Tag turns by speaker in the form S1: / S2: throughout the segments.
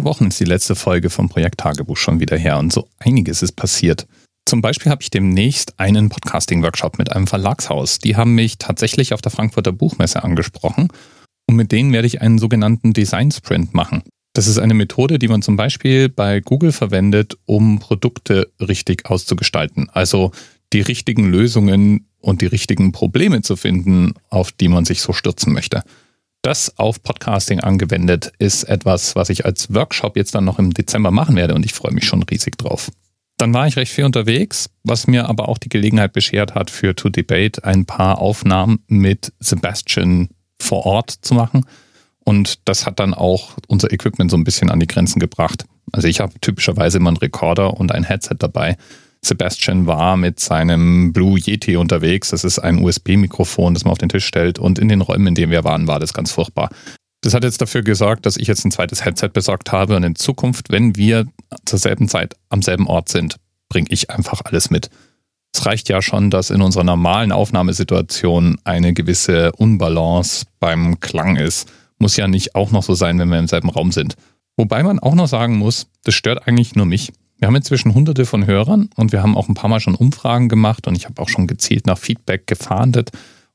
S1: vier Wochen ist die letzte Folge vom Projekt Tagebuch schon wieder her und so einiges ist passiert. Zum Beispiel habe ich demnächst einen Podcasting-Workshop mit einem Verlagshaus. Die haben mich tatsächlich auf der Frankfurter Buchmesse angesprochen und mit denen werde ich einen sogenannten Design Sprint machen. Das ist eine Methode, die man zum Beispiel bei Google verwendet, um Produkte richtig auszugestalten. Also die richtigen Lösungen und die richtigen Probleme zu finden, auf die man sich so stürzen möchte. Das auf Podcasting angewendet ist etwas, was ich als Workshop jetzt dann noch im Dezember machen werde und ich freue mich schon riesig drauf. Dann war ich recht viel unterwegs, was mir aber auch die Gelegenheit beschert hat, für To Debate ein paar Aufnahmen mit Sebastian vor Ort zu machen. Und das hat dann auch unser Equipment so ein bisschen an die Grenzen gebracht. Also ich habe typischerweise immer einen Recorder und ein Headset dabei. Sebastian war mit seinem Blue Yeti unterwegs. Das ist ein USB-Mikrofon, das man auf den Tisch stellt. Und in den Räumen, in denen wir waren, war das ganz furchtbar. Das hat jetzt dafür gesorgt, dass ich jetzt ein zweites Headset besorgt habe. Und in Zukunft, wenn wir zur selben Zeit am selben Ort sind, bringe ich einfach alles mit. Es reicht ja schon, dass in unserer normalen Aufnahmesituation eine gewisse Unbalance beim Klang ist. Muss ja nicht auch noch so sein, wenn wir im selben Raum sind. Wobei man auch noch sagen muss, das stört eigentlich nur mich. Wir haben inzwischen hunderte von Hörern und wir haben auch ein paar Mal schon Umfragen gemacht und ich habe auch schon gezielt nach Feedback gefahndet.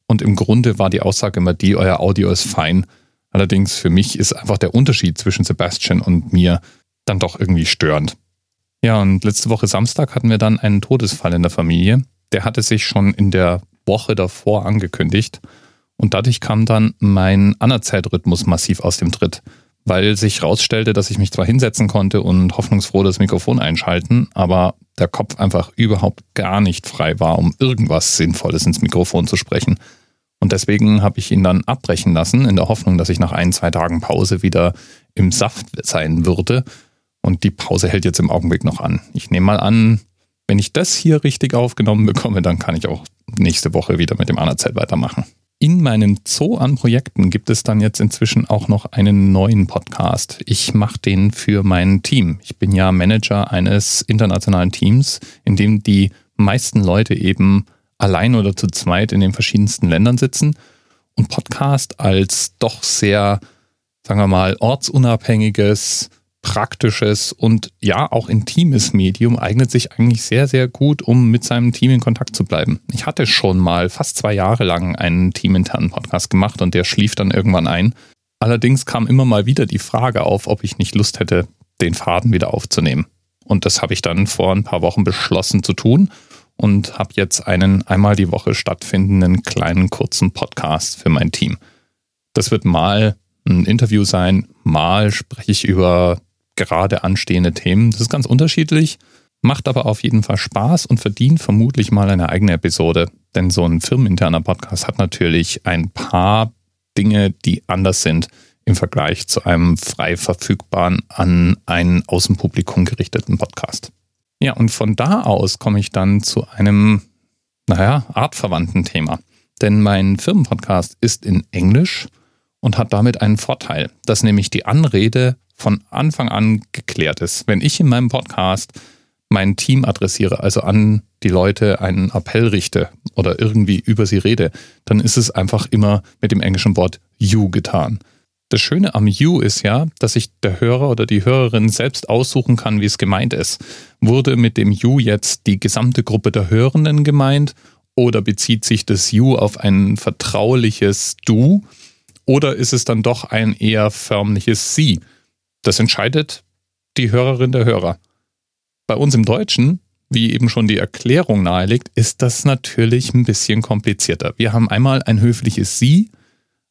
S1: Und im Grunde war die Aussage immer die, euer Audio ist fein. Allerdings für mich ist einfach der Unterschied zwischen Sebastian und mir dann doch irgendwie störend. Ja, und letzte Woche Samstag hatten wir dann einen Todesfall in der Familie. Der hatte sich schon in der Woche davor angekündigt. Und dadurch kam dann mein Anerzählrhythmus massiv aus dem Tritt weil sich herausstellte, dass ich mich zwar hinsetzen konnte und hoffnungsfroh das Mikrofon einschalten, aber der Kopf einfach überhaupt gar nicht frei war, um irgendwas Sinnvolles ins Mikrofon zu sprechen. Und deswegen habe ich ihn dann abbrechen lassen, in der Hoffnung, dass ich nach ein, zwei Tagen Pause wieder im Saft sein würde. Und die Pause hält jetzt im Augenblick noch an. Ich nehme mal an, wenn ich das hier richtig aufgenommen bekomme, dann kann ich auch nächste Woche wieder mit dem Anerzeit weitermachen. In meinem Zoo an Projekten gibt es dann jetzt inzwischen auch noch einen neuen Podcast. Ich mache den für mein Team. Ich bin ja Manager eines internationalen Teams, in dem die meisten Leute eben allein oder zu zweit in den verschiedensten Ländern sitzen. Und Podcast als doch sehr, sagen wir mal, ortsunabhängiges, praktisches und ja auch intimes Medium eignet sich eigentlich sehr, sehr gut, um mit seinem Team in Kontakt zu bleiben. Ich hatte schon mal fast zwei Jahre lang einen teaminternen Podcast gemacht und der schlief dann irgendwann ein. Allerdings kam immer mal wieder die Frage auf, ob ich nicht Lust hätte, den Faden wieder aufzunehmen. Und das habe ich dann vor ein paar Wochen beschlossen zu tun und habe jetzt einen einmal die Woche stattfindenden kleinen kurzen Podcast für mein Team. Das wird mal ein Interview sein, mal spreche ich über gerade anstehende Themen. Das ist ganz unterschiedlich, macht aber auf jeden Fall Spaß und verdient vermutlich mal eine eigene Episode. Denn so ein firmeninterner Podcast hat natürlich ein paar Dinge, die anders sind im Vergleich zu einem frei verfügbaren, an ein Außenpublikum gerichteten Podcast. Ja, und von da aus komme ich dann zu einem, naja, artverwandten Thema. Denn mein Firmenpodcast ist in Englisch und hat damit einen Vorteil, dass nämlich die Anrede von Anfang an geklärt ist. Wenn ich in meinem Podcast mein Team adressiere, also an die Leute einen Appell richte oder irgendwie über sie rede, dann ist es einfach immer mit dem englischen Wort you getan. Das Schöne am You ist ja, dass sich der Hörer oder die Hörerin selbst aussuchen kann, wie es gemeint ist. Wurde mit dem You jetzt die gesamte Gruppe der Hörenden gemeint oder bezieht sich das You auf ein vertrauliches Du oder ist es dann doch ein eher förmliches Sie? Das entscheidet die Hörerin der Hörer. Bei uns im Deutschen, wie eben schon die Erklärung nahelegt, ist das natürlich ein bisschen komplizierter. Wir haben einmal ein höfliches Sie,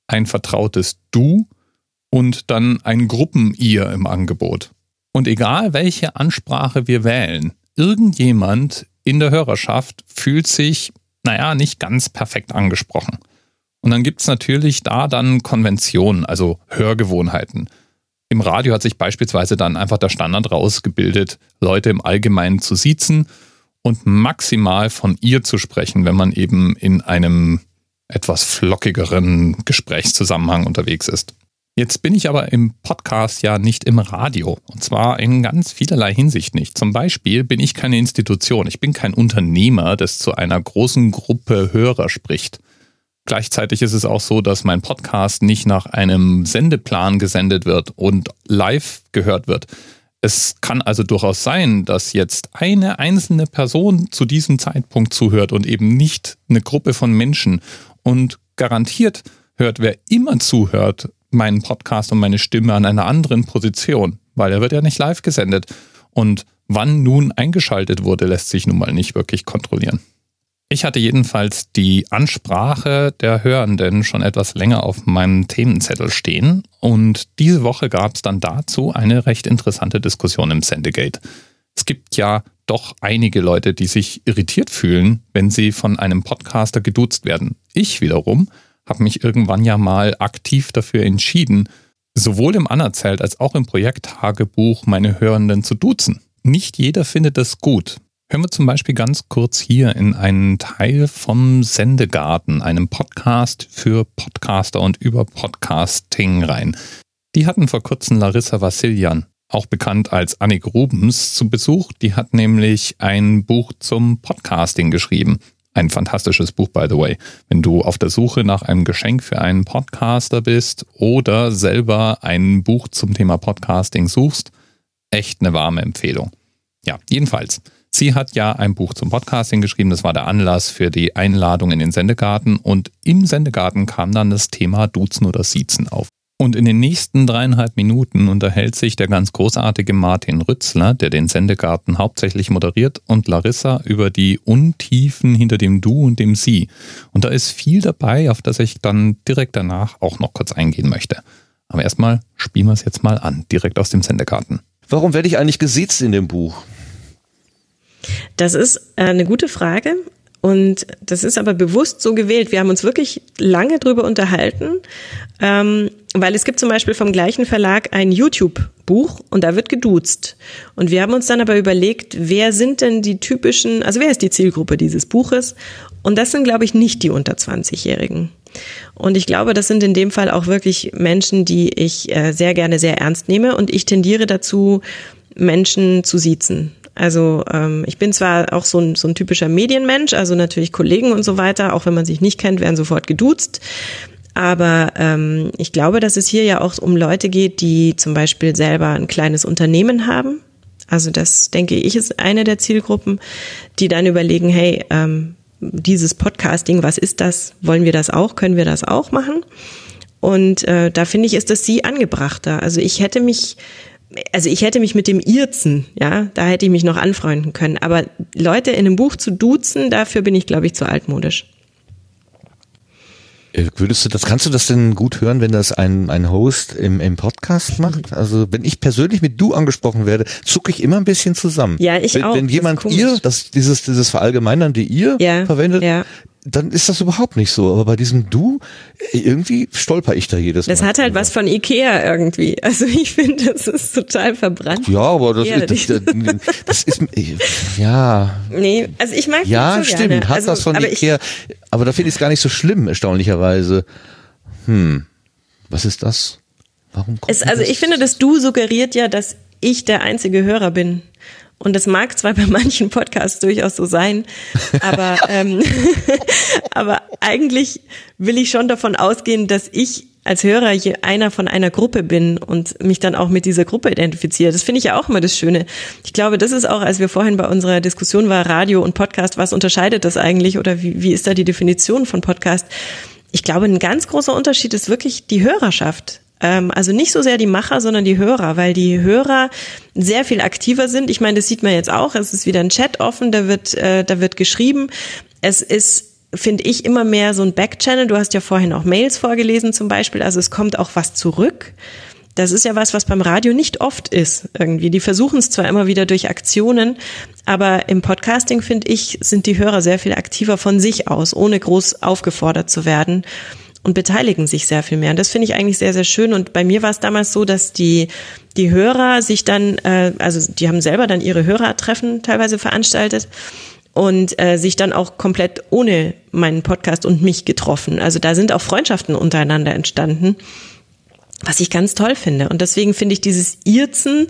S1: ein vertrautes Du und dann ein Gruppen-Ihr im Angebot. Und egal welche Ansprache wir wählen, irgendjemand in der Hörerschaft fühlt sich, naja, nicht ganz perfekt angesprochen. Und dann gibt es natürlich da dann Konventionen, also Hörgewohnheiten. Im Radio hat sich beispielsweise dann einfach der Standard rausgebildet, Leute im Allgemeinen zu siezen und maximal von ihr zu sprechen, wenn man eben in einem etwas flockigeren Gesprächszusammenhang unterwegs ist. Jetzt bin ich aber im Podcast ja nicht im Radio. Und zwar in ganz vielerlei Hinsicht nicht. Zum Beispiel bin ich keine Institution. Ich bin kein Unternehmer, das zu einer großen Gruppe Hörer spricht. Gleichzeitig ist es auch so, dass mein Podcast nicht nach einem Sendeplan gesendet wird und live gehört wird. Es kann also durchaus sein, dass jetzt eine einzelne Person zu diesem Zeitpunkt zuhört und eben nicht eine Gruppe von Menschen. Und garantiert hört, wer immer zuhört, meinen Podcast und meine Stimme an einer anderen Position, weil er wird ja nicht live gesendet. Und wann nun eingeschaltet wurde, lässt sich nun mal nicht wirklich kontrollieren. Ich hatte jedenfalls die Ansprache der Hörenden schon etwas länger auf meinem Themenzettel stehen und diese Woche gab es dann dazu eine recht interessante Diskussion im Sendegate. Es gibt ja doch einige Leute, die sich irritiert fühlen, wenn sie von einem Podcaster geduzt werden. Ich wiederum habe mich irgendwann ja mal aktiv dafür entschieden, sowohl im Anerzählt als auch im Projekttagebuch meine Hörenden zu duzen. Nicht jeder findet das gut. Hören wir zum Beispiel ganz kurz hier in einen Teil vom Sendegarten, einem Podcast für Podcaster und über Podcasting rein. Die hatten vor kurzem Larissa Vassilian, auch bekannt als Annik Rubens, zu Besuch. Die hat nämlich ein Buch zum Podcasting geschrieben. Ein fantastisches Buch, by the way. Wenn du auf der Suche nach einem Geschenk für einen Podcaster bist oder selber ein Buch zum Thema Podcasting suchst, echt eine warme Empfehlung. Ja, jedenfalls. Sie hat ja ein Buch zum Podcasting geschrieben. Das war der Anlass für die Einladung in den Sendegarten. Und im Sendegarten kam dann das Thema Duzen oder Siezen auf. Und in den nächsten dreieinhalb Minuten unterhält sich der ganz großartige Martin Rützler, der den Sendegarten hauptsächlich moderiert, und Larissa über die Untiefen hinter dem Du und dem Sie. Und da ist viel dabei, auf das ich dann direkt danach auch noch kurz eingehen möchte. Aber erstmal spielen wir es jetzt mal an, direkt aus dem Sendegarten.
S2: Warum werde ich eigentlich gesiezt in dem Buch?
S3: Das ist äh, eine gute Frage. Und das ist aber bewusst so gewählt. Wir haben uns wirklich lange drüber unterhalten, ähm, weil es gibt zum Beispiel vom gleichen Verlag ein YouTube-Buch und da wird geduzt. Und wir haben uns dann aber überlegt, wer sind denn die typischen, also wer ist die Zielgruppe dieses Buches? Und das sind, glaube ich, nicht die unter 20-Jährigen. Und ich glaube, das sind in dem Fall auch wirklich Menschen, die ich äh, sehr gerne sehr ernst nehme. Und ich tendiere dazu, Menschen zu siezen. Also ähm, ich bin zwar auch so ein, so ein typischer Medienmensch, also natürlich Kollegen und so weiter, auch wenn man sich nicht kennt, werden sofort geduzt. Aber ähm, ich glaube, dass es hier ja auch um Leute geht, die zum Beispiel selber ein kleines Unternehmen haben. Also das denke ich ist eine der Zielgruppen, die dann überlegen, hey, ähm, dieses Podcasting, was ist das? Wollen wir das auch? Können wir das auch machen? Und äh, da finde ich, ist das sie angebrachter. Also ich hätte mich also ich hätte mich mit dem Irzen, ja, da hätte ich mich noch anfreunden können. Aber Leute in einem Buch zu duzen, dafür bin ich, glaube ich, zu altmodisch.
S2: Äh, würdest du das, kannst du das denn gut hören, wenn das ein, ein Host im, im Podcast macht? Also wenn ich persönlich mit du angesprochen werde, zucke ich immer ein bisschen zusammen.
S3: Ja, ich
S2: wenn,
S3: auch.
S2: Wenn jemand ihr, das, dieses, dieses Verallgemeinernde ihr ja, verwendet, ja dann ist das überhaupt nicht so. Aber bei diesem Du, irgendwie stolper ich da jedes
S3: Mal. Das hat halt was von Ikea irgendwie. Also ich finde, das ist total verbrannt.
S2: Ja, aber das, ist, das, das, ist, ja.
S3: Nee, also ich mag
S2: Ja,
S3: so
S2: stimmt,
S3: gerne.
S2: hat
S3: also,
S2: was von
S3: aber
S2: Ikea. Ich, aber da finde ich es gar nicht so schlimm, erstaunlicherweise. Hm, was ist das?
S3: Warum kommt es, Also ich finde, das Du suggeriert ja, dass ich der einzige Hörer bin. Und das mag zwar bei manchen Podcasts durchaus so sein, aber, ähm, aber eigentlich will ich schon davon ausgehen, dass ich als Hörer hier einer von einer Gruppe bin und mich dann auch mit dieser Gruppe identifiziere. Das finde ich ja auch immer das Schöne. Ich glaube, das ist auch, als wir vorhin bei unserer Diskussion war, Radio und Podcast, was unterscheidet das eigentlich oder wie, wie ist da die Definition von Podcast? Ich glaube, ein ganz großer Unterschied ist wirklich die Hörerschaft. Ähm, also nicht so sehr die Macher, sondern die Hörer, weil die Hörer sehr viel aktiver sind. Ich meine, das sieht man jetzt auch. Es ist wieder ein Chat offen, da wird, äh, da wird geschrieben. Es ist finde ich immer mehr so ein Backchannel. Du hast ja vorhin auch Mails vorgelesen zum Beispiel. Also es kommt auch was zurück. Das ist ja was, was beim Radio nicht oft ist irgendwie. Die versuchen es zwar immer wieder durch Aktionen, aber im Podcasting finde ich, sind die Hörer sehr viel aktiver von sich aus, ohne groß aufgefordert zu werden und beteiligen sich sehr viel mehr. Und das finde ich eigentlich sehr, sehr schön. Und bei mir war es damals so, dass die, die Hörer sich dann, äh, also die haben selber dann ihre Hörertreffen teilweise veranstaltet und äh, sich dann auch komplett ohne meinen Podcast und mich getroffen. Also da sind auch Freundschaften untereinander entstanden, was ich ganz toll finde. Und deswegen finde ich dieses Irzen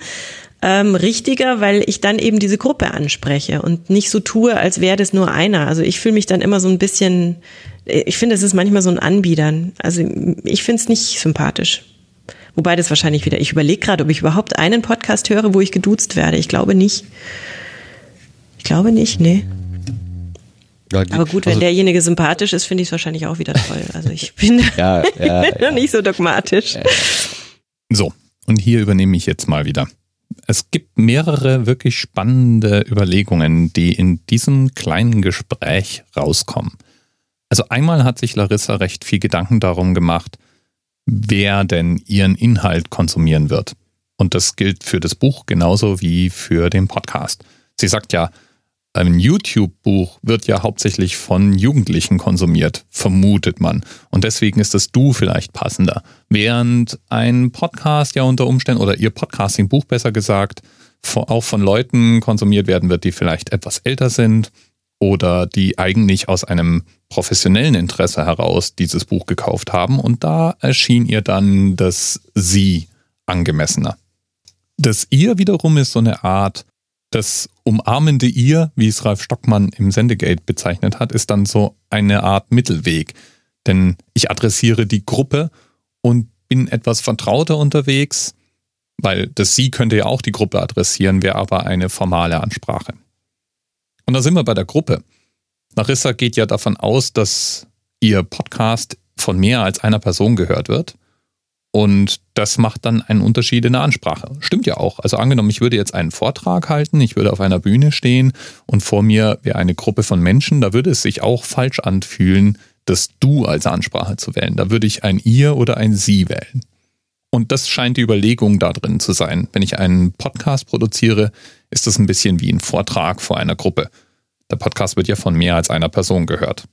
S3: ähm, richtiger, weil ich dann eben diese Gruppe anspreche und nicht so tue, als wäre das nur einer. Also ich fühle mich dann immer so ein bisschen, ich finde, es ist manchmal so ein Anbiedern. Also ich finde es nicht sympathisch. Wobei das wahrscheinlich wieder, ich überlege gerade, ob ich überhaupt einen Podcast höre, wo ich geduzt werde. Ich glaube nicht. Ich glaube nicht, nee. Ja, die, Aber gut, wenn also, derjenige sympathisch ist, finde ich es wahrscheinlich auch wieder toll. Also ich bin ja, ja, ja. nicht so dogmatisch.
S1: So, und hier übernehme ich jetzt mal wieder. Es gibt mehrere wirklich spannende Überlegungen, die in diesem kleinen Gespräch rauskommen. Also einmal hat sich Larissa recht viel Gedanken darum gemacht, wer denn ihren Inhalt konsumieren wird. Und das gilt für das Buch genauso wie für den Podcast. Sie sagt ja, ein YouTube-Buch wird ja hauptsächlich von Jugendlichen konsumiert, vermutet man. Und deswegen ist das Du vielleicht passender. Während ein Podcast ja unter Umständen oder Ihr Podcasting-Buch besser gesagt auch von Leuten konsumiert werden wird, die vielleicht etwas älter sind oder die eigentlich aus einem professionellen Interesse heraus dieses Buch gekauft haben. Und da erschien ihr dann das Sie angemessener. Das Ihr wiederum ist so eine Art das umarmende Ihr, wie es Ralf Stockmann im Sendegate bezeichnet hat, ist dann so eine Art Mittelweg. Denn ich adressiere die Gruppe und bin etwas vertrauter unterwegs, weil das Sie könnte ja auch die Gruppe adressieren, wäre aber eine formale Ansprache. Und da sind wir bei der Gruppe. Narissa geht ja davon aus, dass ihr Podcast von mehr als einer Person gehört wird. Und das macht dann einen Unterschied in der Ansprache. Stimmt ja auch. Also angenommen, ich würde jetzt einen Vortrag halten, ich würde auf einer Bühne stehen und vor mir wäre eine Gruppe von Menschen, da würde es sich auch falsch anfühlen, das Du als Ansprache zu wählen. Da würde ich ein Ihr oder ein Sie wählen. Und das scheint die Überlegung da drin zu sein. Wenn ich einen Podcast produziere, ist das ein bisschen wie ein Vortrag vor einer Gruppe. Der Podcast wird ja von mehr als einer Person gehört.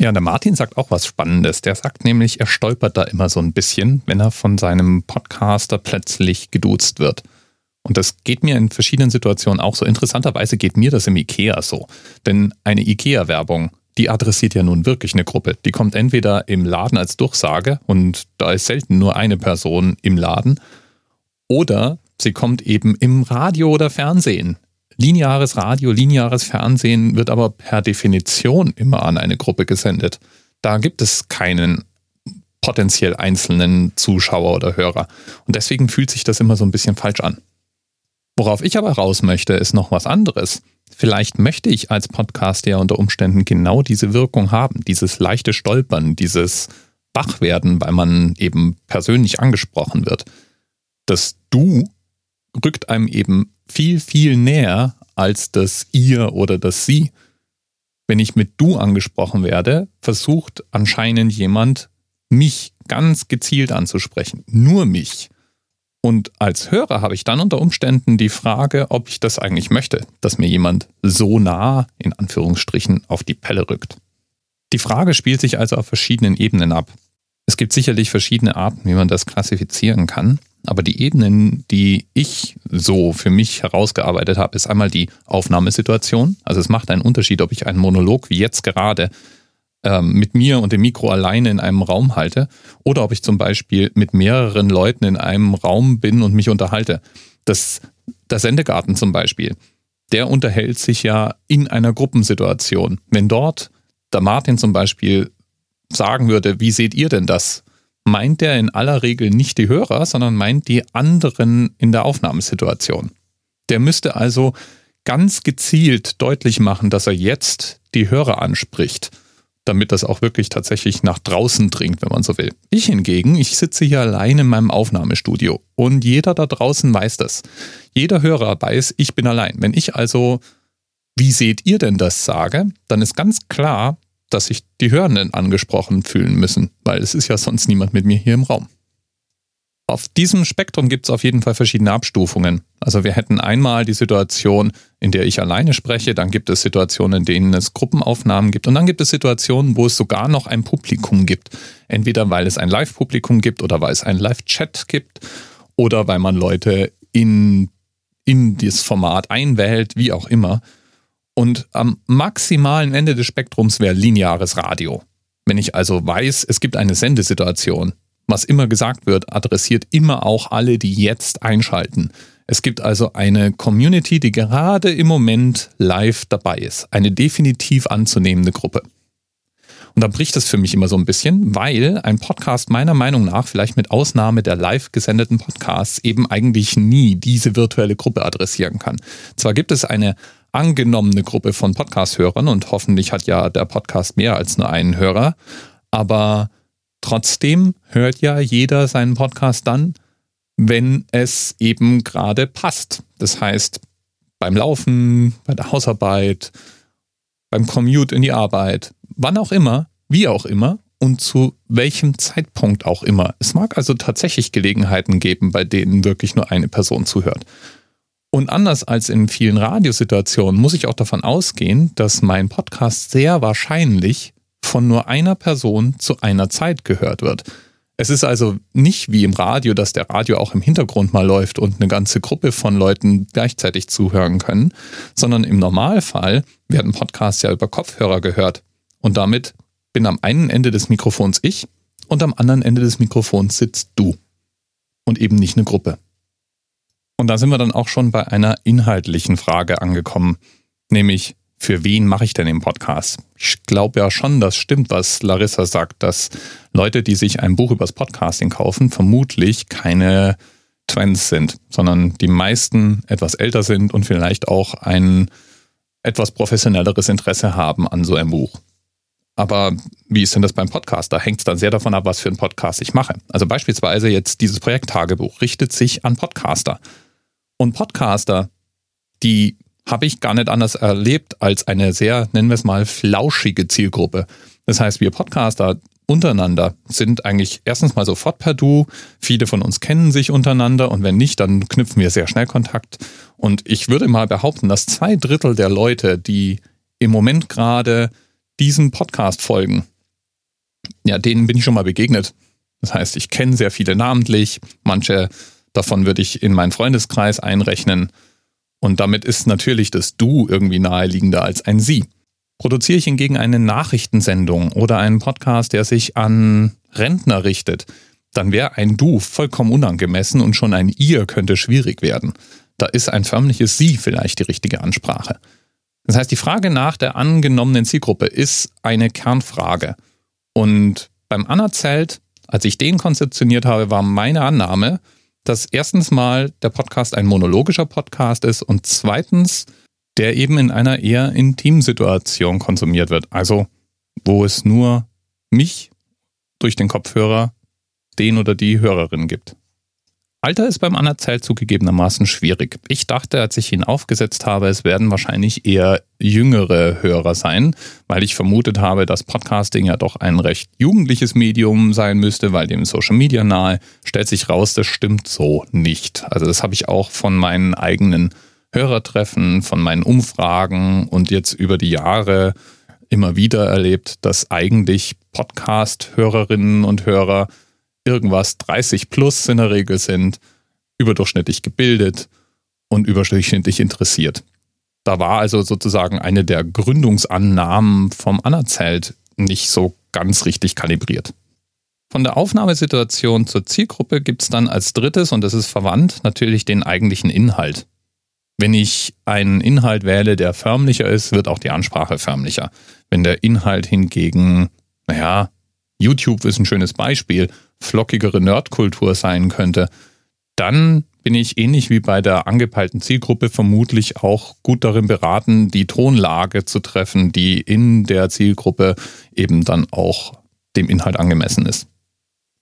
S1: Ja, der Martin sagt auch was Spannendes. Der sagt nämlich, er stolpert da immer so ein bisschen, wenn er von seinem Podcaster plötzlich geduzt wird. Und das geht mir in verschiedenen Situationen auch so. Interessanterweise geht mir das im IKEA so. Denn eine IKEA-Werbung, die adressiert ja nun wirklich eine Gruppe. Die kommt entweder im Laden als Durchsage und da ist selten nur eine Person im Laden. Oder sie kommt eben im Radio oder Fernsehen Lineares Radio, lineares Fernsehen wird aber per Definition immer an eine Gruppe gesendet. Da gibt es keinen potenziell einzelnen Zuschauer oder Hörer. Und deswegen fühlt sich das immer so ein bisschen falsch an. Worauf ich aber raus möchte, ist noch was anderes. Vielleicht möchte ich als Podcast ja unter Umständen genau diese Wirkung haben, dieses leichte Stolpern, dieses Wachwerden, weil man eben persönlich angesprochen wird. Das Du rückt einem eben viel, viel näher als das ihr oder das sie. Wenn ich mit du angesprochen werde, versucht anscheinend jemand, mich ganz gezielt anzusprechen. Nur mich. Und als Hörer habe ich dann unter Umständen die Frage, ob ich das eigentlich möchte, dass mir jemand so nah, in Anführungsstrichen, auf die Pelle rückt. Die Frage spielt sich also auf verschiedenen Ebenen ab. Es gibt sicherlich verschiedene Arten, wie man das klassifizieren kann. Aber die Ebenen, die ich so für mich herausgearbeitet habe, ist einmal die Aufnahmesituation. Also es macht einen Unterschied, ob ich einen Monolog wie jetzt gerade ähm, mit mir und dem Mikro alleine in einem Raum halte oder ob ich zum Beispiel mit mehreren Leuten in einem Raum bin und mich unterhalte. Das, der Sendegarten zum Beispiel, der unterhält sich ja in einer Gruppensituation. Wenn dort der Martin zum Beispiel sagen würde, wie seht ihr denn das? Meint er in aller Regel nicht die Hörer, sondern meint die anderen in der Aufnahmesituation. Der müsste also ganz gezielt deutlich machen, dass er jetzt die Hörer anspricht, damit das auch wirklich tatsächlich nach draußen dringt, wenn man so will. Ich hingegen, ich sitze hier allein in meinem Aufnahmestudio und jeder da draußen weiß das. Jeder Hörer weiß, ich bin allein. Wenn ich also, wie seht ihr denn das sage, dann ist ganz klar, dass sich die Hörenden angesprochen fühlen müssen, weil es ist ja sonst niemand mit mir hier im Raum. Auf diesem Spektrum gibt es auf jeden Fall verschiedene Abstufungen. Also wir hätten einmal die Situation, in der ich alleine spreche, dann gibt es Situationen, in denen es Gruppenaufnahmen gibt und dann gibt es Situationen, wo es sogar noch ein Publikum gibt. Entweder weil es ein Live-Publikum gibt oder weil es einen Live-Chat gibt oder weil man Leute in, in dieses Format einwählt, wie auch immer. Und am maximalen Ende des Spektrums wäre lineares Radio. Wenn ich also weiß, es gibt eine Sendesituation, was immer gesagt wird, adressiert immer auch alle, die jetzt einschalten. Es gibt also eine Community, die gerade im Moment live dabei ist. Eine definitiv anzunehmende Gruppe. Und da bricht es für mich immer so ein bisschen, weil ein Podcast meiner Meinung nach, vielleicht mit Ausnahme der live gesendeten Podcasts, eben eigentlich nie diese virtuelle Gruppe adressieren kann. Zwar gibt es eine angenommene Gruppe von Podcast-Hörern und hoffentlich hat ja der Podcast mehr als nur einen Hörer, aber trotzdem hört ja jeder seinen Podcast dann, wenn es eben gerade passt. Das heißt, beim Laufen, bei der Hausarbeit, beim Commute in die Arbeit, wann auch immer, wie auch immer und zu welchem Zeitpunkt auch immer. Es mag also tatsächlich Gelegenheiten geben, bei denen wirklich nur eine Person zuhört. Und anders als in vielen Radiosituationen muss ich auch davon ausgehen, dass mein Podcast sehr wahrscheinlich von nur einer Person zu einer Zeit gehört wird. Es ist also nicht wie im Radio, dass der Radio auch im Hintergrund mal läuft und eine ganze Gruppe von Leuten gleichzeitig zuhören können, sondern im Normalfall werden Podcasts ja über Kopfhörer gehört. Und damit bin am einen Ende des Mikrofons ich und am anderen Ende des Mikrofons sitzt du. Und eben nicht eine Gruppe. Und da sind wir dann auch schon bei einer inhaltlichen Frage angekommen, nämlich für wen mache ich denn den Podcast? Ich glaube ja schon, das stimmt, was Larissa sagt, dass Leute, die sich ein Buch übers Podcasting kaufen, vermutlich keine Trends sind, sondern die meisten etwas älter sind und vielleicht auch ein etwas professionelleres Interesse haben an so einem Buch. Aber wie ist denn das beim Podcast? Da hängt es dann sehr davon ab, was für einen Podcast ich mache. Also beispielsweise jetzt dieses Projekt Tagebuch richtet sich an Podcaster. Und Podcaster, die habe ich gar nicht anders erlebt als eine sehr, nennen wir es mal, flauschige Zielgruppe. Das heißt, wir Podcaster untereinander sind eigentlich erstens mal sofort per Du. Viele von uns kennen sich untereinander und wenn nicht, dann knüpfen wir sehr schnell Kontakt. Und ich würde mal behaupten, dass zwei Drittel der Leute, die im Moment gerade diesen Podcast folgen, ja, denen bin ich schon mal begegnet. Das heißt, ich kenne sehr viele namentlich, manche davon würde ich in meinen Freundeskreis einrechnen. Und damit ist natürlich das Du irgendwie naheliegender als ein Sie. Produziere ich hingegen eine Nachrichtensendung oder einen Podcast, der sich an Rentner richtet, dann wäre ein Du vollkommen unangemessen und schon ein Ihr könnte schwierig werden. Da ist ein förmliches Sie vielleicht die richtige Ansprache. Das heißt, die Frage nach der angenommenen Zielgruppe ist eine Kernfrage. Und beim Anerzelt, als ich den konzeptioniert habe, war meine Annahme, dass erstens mal der Podcast ein monologischer Podcast ist und zweitens, der eben in einer eher intimen Situation konsumiert wird. Also, wo es nur mich durch den Kopfhörer, den oder die Hörerin gibt. Alter ist beim Anerzählt zugegebenermaßen schwierig. Ich dachte, als ich ihn aufgesetzt habe, es werden wahrscheinlich eher jüngere Hörer sein, weil ich vermutet habe, dass Podcasting ja doch ein recht jugendliches Medium sein müsste, weil dem Social Media nahe. Stellt sich raus, das stimmt so nicht. Also das habe ich auch von meinen eigenen Hörertreffen, von meinen Umfragen und jetzt über die Jahre immer wieder erlebt, dass eigentlich Podcast-Hörerinnen und Hörer irgendwas 30 plus in der Regel sind, überdurchschnittlich gebildet und überdurchschnittlich interessiert. Da war also sozusagen eine der Gründungsannahmen vom Anerzelt nicht so ganz richtig kalibriert. Von der Aufnahmesituation zur Zielgruppe gibt es dann als drittes, und das ist verwandt, natürlich den eigentlichen Inhalt. Wenn ich einen Inhalt wähle, der förmlicher ist, wird auch die Ansprache förmlicher. Wenn der Inhalt hingegen, naja, YouTube ist ein schönes Beispiel, flockigere Nerdkultur sein könnte, dann bin ich ähnlich wie bei der angepeilten Zielgruppe vermutlich auch gut darin beraten, die Tonlage zu treffen, die in der Zielgruppe eben dann auch dem Inhalt angemessen ist.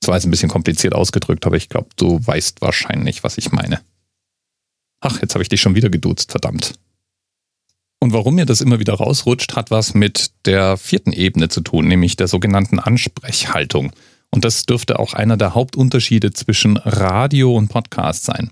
S1: Das war jetzt ein bisschen kompliziert ausgedrückt, aber ich glaube, du weißt wahrscheinlich, was ich meine. Ach, jetzt habe ich dich schon wieder geduzt, verdammt. Und warum mir das immer wieder rausrutscht, hat was mit der vierten Ebene zu tun, nämlich der sogenannten Ansprechhaltung. Und das dürfte auch einer der Hauptunterschiede zwischen Radio und Podcast sein.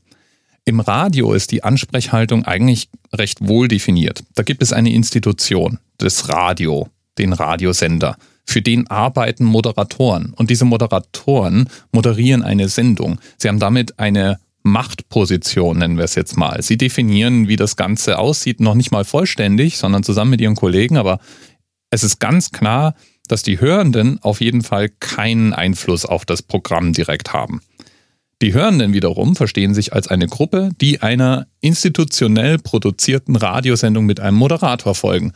S1: Im Radio ist die Ansprechhaltung eigentlich recht wohl definiert. Da gibt es eine Institution, das Radio, den Radiosender. Für den arbeiten Moderatoren. Und diese Moderatoren moderieren eine Sendung. Sie haben damit eine Machtposition, nennen wir es jetzt mal. Sie definieren, wie das Ganze aussieht, noch nicht mal vollständig, sondern zusammen mit ihren Kollegen, aber es ist ganz klar, dass die Hörenden auf jeden Fall keinen Einfluss auf das Programm direkt haben. Die Hörenden wiederum verstehen sich als eine Gruppe, die einer institutionell produzierten Radiosendung mit einem Moderator folgen.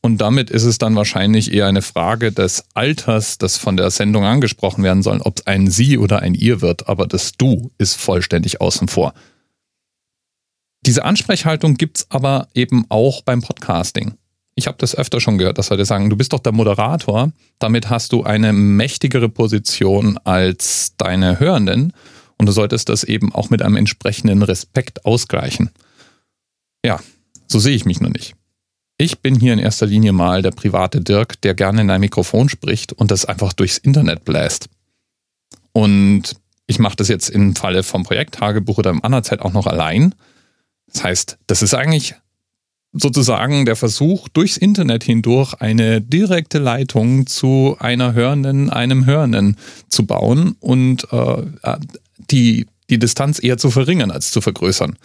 S1: Und damit ist es dann wahrscheinlich eher eine Frage des Alters, das von der Sendung angesprochen werden soll, ob es ein Sie oder ein Ihr wird, aber das Du ist vollständig außen vor. Diese Ansprechhaltung gibt's aber eben auch beim Podcasting. Ich habe das öfter schon gehört, dass Leute sagen, du bist doch der Moderator, damit hast du eine mächtigere Position als deine Hörenden und du solltest das eben auch mit einem entsprechenden Respekt ausgleichen. Ja, so sehe ich mich nur nicht. Ich bin hier in erster Linie mal der private Dirk, der gerne in ein Mikrofon spricht und das einfach durchs Internet bläst. Und ich mache das jetzt im Falle vom Projekttagebuch oder im Anerzeit auch noch allein. Das heißt, das ist eigentlich sozusagen der Versuch, durchs Internet hindurch eine direkte Leitung zu einer Hörenden, einem Hörenden zu bauen und äh, die, die Distanz eher zu verringern als zu vergrößern.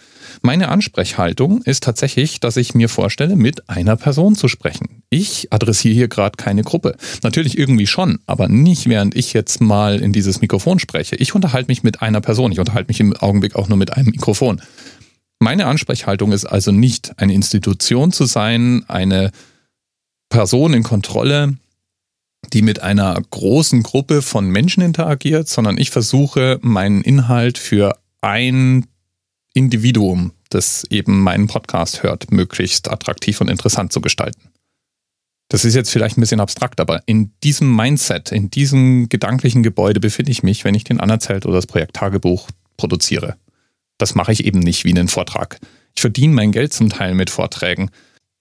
S1: Meine Ansprechhaltung ist tatsächlich, dass ich mir vorstelle, mit einer Person zu sprechen. Ich adressiere hier gerade keine Gruppe. Natürlich irgendwie schon, aber nicht während ich jetzt mal in dieses Mikrofon spreche. Ich unterhalte mich mit einer Person. Ich unterhalte mich im Augenblick auch nur mit einem Mikrofon. Meine Ansprechhaltung ist also nicht eine Institution zu sein, eine Person in Kontrolle, die mit einer großen Gruppe von Menschen interagiert, sondern ich versuche meinen Inhalt für ein Individuum, das eben meinen Podcast hört, möglichst attraktiv und interessant zu gestalten. Das ist jetzt vielleicht ein bisschen abstrakt, aber in diesem Mindset, in diesem gedanklichen Gebäude befinde ich mich, wenn ich den Anerzählt oder das Projekt Tagebuch produziere. Das mache ich eben nicht wie einen Vortrag. Ich verdiene mein Geld zum Teil mit Vorträgen.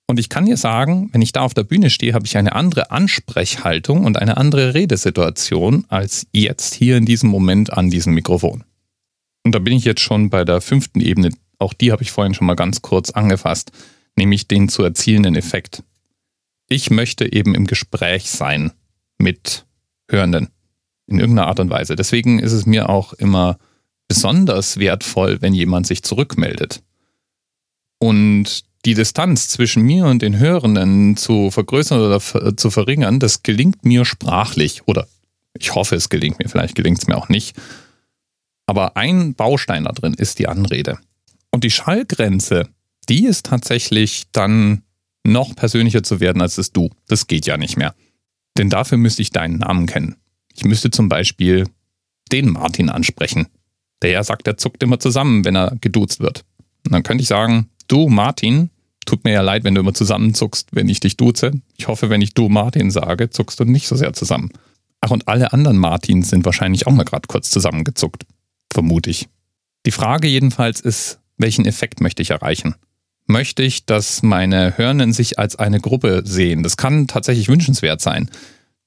S1: Und ich kann dir sagen, wenn ich da auf der Bühne stehe, habe ich eine andere Ansprechhaltung und eine andere Redesituation als jetzt hier in diesem Moment an diesem Mikrofon. Und da bin ich jetzt schon bei der fünften Ebene. Auch die habe ich vorhin schon mal ganz kurz angefasst, nämlich den zu erzielenden Effekt. Ich möchte eben im Gespräch sein mit Hörenden in irgendeiner Art und Weise. Deswegen ist es mir auch immer besonders wertvoll, wenn jemand sich zurückmeldet. Und die Distanz zwischen mir und den Hörenden zu vergrößern oder zu verringern, das gelingt mir sprachlich. Oder ich hoffe, es gelingt mir. Vielleicht gelingt es mir auch nicht. Aber ein Baustein da drin ist die Anrede. Und die Schallgrenze, die ist tatsächlich dann noch persönlicher zu werden als das Du. Das geht ja nicht mehr. Denn dafür müsste ich deinen Namen kennen. Ich müsste zum Beispiel den Martin ansprechen. Der sagt, er zuckt immer zusammen, wenn er geduzt wird. Und dann könnte ich sagen, du Martin, tut mir ja leid, wenn du immer zusammenzuckst, wenn ich dich duze. Ich hoffe, wenn ich du Martin sage, zuckst du nicht so sehr zusammen. Ach, und alle anderen Martins sind wahrscheinlich auch mal gerade kurz zusammengezuckt vermute ich. Die Frage jedenfalls ist, welchen Effekt möchte ich erreichen? Möchte ich, dass meine Hörenden sich als eine Gruppe sehen? Das kann tatsächlich wünschenswert sein,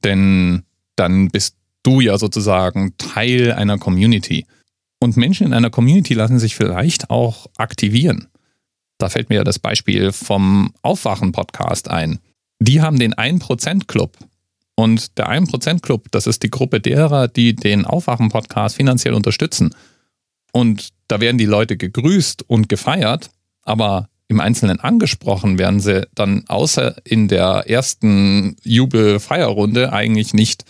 S1: denn dann bist du ja sozusagen Teil einer Community. Und Menschen in einer Community lassen sich vielleicht auch aktivieren. Da fällt mir das Beispiel vom Aufwachen-Podcast ein. Die haben den 1%-Club und der 1% Club, das ist die Gruppe derer, die den Aufwachen-Podcast finanziell unterstützen. Und da werden die Leute gegrüßt und gefeiert, aber im Einzelnen angesprochen werden sie dann außer in der ersten Jubel-Feierrunde eigentlich nicht.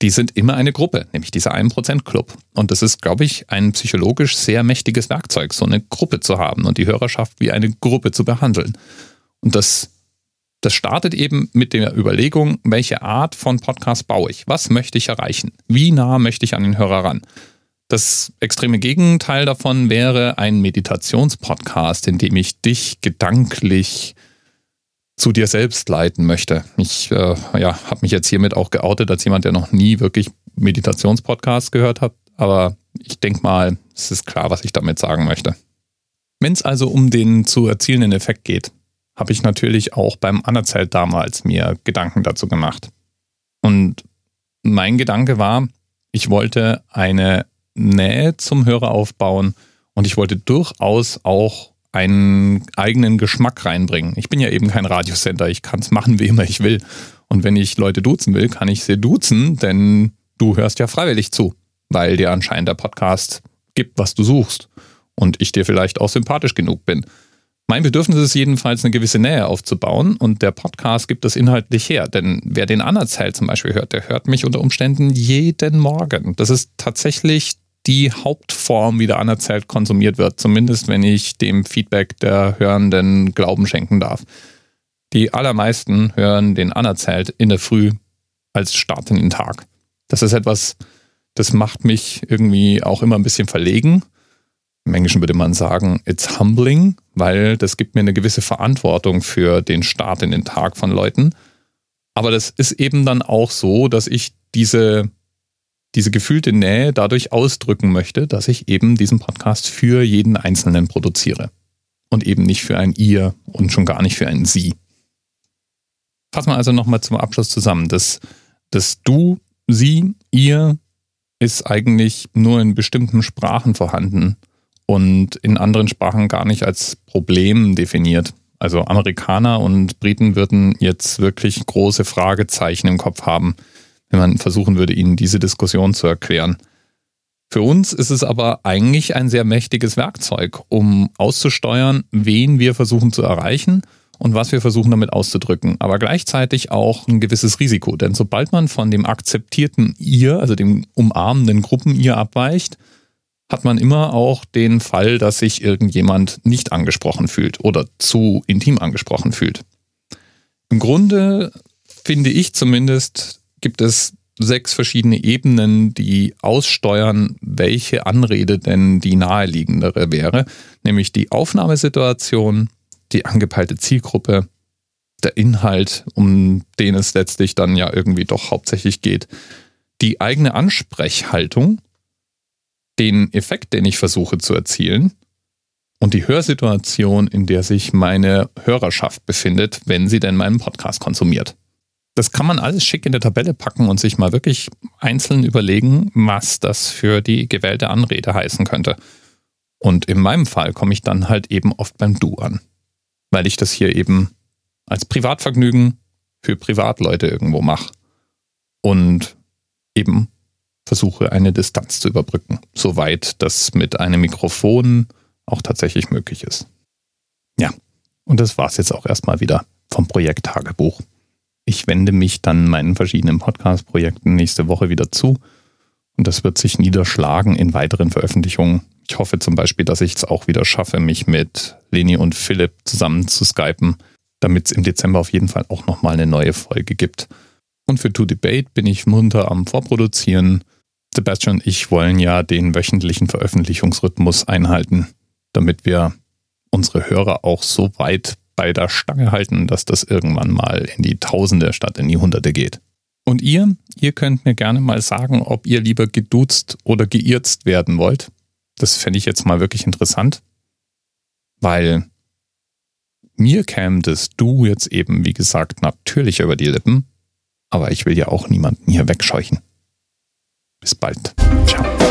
S1: Die sind immer eine Gruppe, nämlich dieser 1% Club. Und das ist, glaube ich, ein psychologisch sehr mächtiges Werkzeug, so eine Gruppe zu haben und die Hörerschaft wie eine Gruppe zu behandeln. Und das das startet eben mit der Überlegung, welche Art von Podcast baue ich? Was möchte ich erreichen? Wie nah möchte ich an den Hörer ran? Das extreme Gegenteil davon wäre ein Meditationspodcast, in dem ich dich gedanklich zu dir selbst leiten möchte. Ich äh, ja, habe mich jetzt hiermit auch geoutet als jemand, der noch nie wirklich Meditationspodcasts gehört hat, aber ich denke mal, es ist klar, was ich damit sagen möchte. Wenn es also um den zu erzielenden Effekt geht, habe ich natürlich auch beim Anerzelt damals mir Gedanken dazu gemacht. Und mein Gedanke war, ich wollte eine Nähe zum Hörer aufbauen und ich wollte durchaus auch einen eigenen Geschmack reinbringen. Ich bin ja eben kein Radiosender, ich kann es machen, wie immer ich will. Und wenn ich Leute duzen will, kann ich sie duzen, denn du hörst ja freiwillig zu, weil dir anscheinend der Podcast gibt, was du suchst und ich dir vielleicht auch sympathisch genug bin. Mein Bedürfnis ist jedenfalls, eine gewisse Nähe aufzubauen und der Podcast gibt das inhaltlich her. Denn wer den Anerzählt zum Beispiel hört, der hört mich unter Umständen jeden Morgen. Das ist tatsächlich die Hauptform, wie der Anerzählt konsumiert wird. Zumindest wenn ich dem Feedback der Hörenden Glauben schenken darf. Die allermeisten hören den Anerzählt in der Früh als Start in den Tag. Das ist etwas, das macht mich irgendwie auch immer ein bisschen verlegen im Englischen würde man sagen, it's humbling, weil das gibt mir eine gewisse Verantwortung für den Start in den Tag von Leuten. Aber das ist eben dann auch so, dass ich diese, diese gefühlte Nähe dadurch ausdrücken möchte, dass ich eben diesen Podcast für jeden Einzelnen produziere. Und eben nicht für ein Ihr und schon gar nicht für ein Sie. Fassen wir also nochmal zum Abschluss zusammen. Das, das Du, Sie, Ihr ist eigentlich nur in bestimmten Sprachen vorhanden und in anderen Sprachen gar nicht als Problem definiert. Also Amerikaner und Briten würden jetzt wirklich große Fragezeichen im Kopf haben, wenn man versuchen würde, ihnen diese Diskussion zu erklären. Für uns ist es aber eigentlich ein sehr mächtiges Werkzeug, um auszusteuern, wen wir versuchen zu erreichen und was wir versuchen damit auszudrücken. Aber gleichzeitig auch ein gewisses Risiko. Denn sobald man von dem akzeptierten Ihr, also dem umarmenden Gruppen-Ihr abweicht, hat man immer auch den Fall, dass sich irgendjemand nicht angesprochen fühlt oder zu intim angesprochen fühlt. Im Grunde finde ich zumindest, gibt es sechs verschiedene Ebenen, die aussteuern, welche Anrede denn die naheliegendere wäre, nämlich die Aufnahmesituation, die angepeilte Zielgruppe, der Inhalt, um den es letztlich dann ja irgendwie doch hauptsächlich geht, die eigene Ansprechhaltung, den Effekt, den ich versuche zu erzielen und die Hörsituation, in der sich meine Hörerschaft befindet, wenn sie denn meinen Podcast konsumiert. Das kann man alles schick in der Tabelle packen und sich mal wirklich einzeln überlegen, was das für die gewählte Anrede heißen könnte. Und in meinem Fall komme ich dann halt eben oft beim Du an, weil ich das hier eben als Privatvergnügen für Privatleute irgendwo mache und eben versuche eine Distanz zu überbrücken, soweit das mit einem Mikrofon auch tatsächlich möglich ist. Ja, und das war es jetzt auch erstmal wieder vom Projekt Tagebuch. Ich wende mich dann meinen verschiedenen Podcast-Projekten nächste Woche wieder zu und das wird sich niederschlagen in weiteren Veröffentlichungen. Ich hoffe zum Beispiel, dass ich es auch wieder schaffe, mich mit Leni und Philipp zusammen zu skypen, damit es im Dezember auf jeden Fall auch nochmal eine neue Folge gibt. Und für To Debate bin ich munter am Vorproduzieren. Sebastian und ich wollen ja den wöchentlichen Veröffentlichungsrhythmus einhalten, damit wir unsere Hörer auch so weit bei der Stange halten, dass das irgendwann mal in die Tausende statt in die Hunderte geht. Und ihr, ihr könnt mir gerne mal sagen, ob ihr lieber geduzt oder geirzt werden wollt. Das fände ich jetzt mal wirklich interessant, weil mir käme das Du jetzt eben, wie gesagt, natürlich über die Lippen, aber ich will ja auch niemanden hier wegscheuchen. Bis bald. Ciao.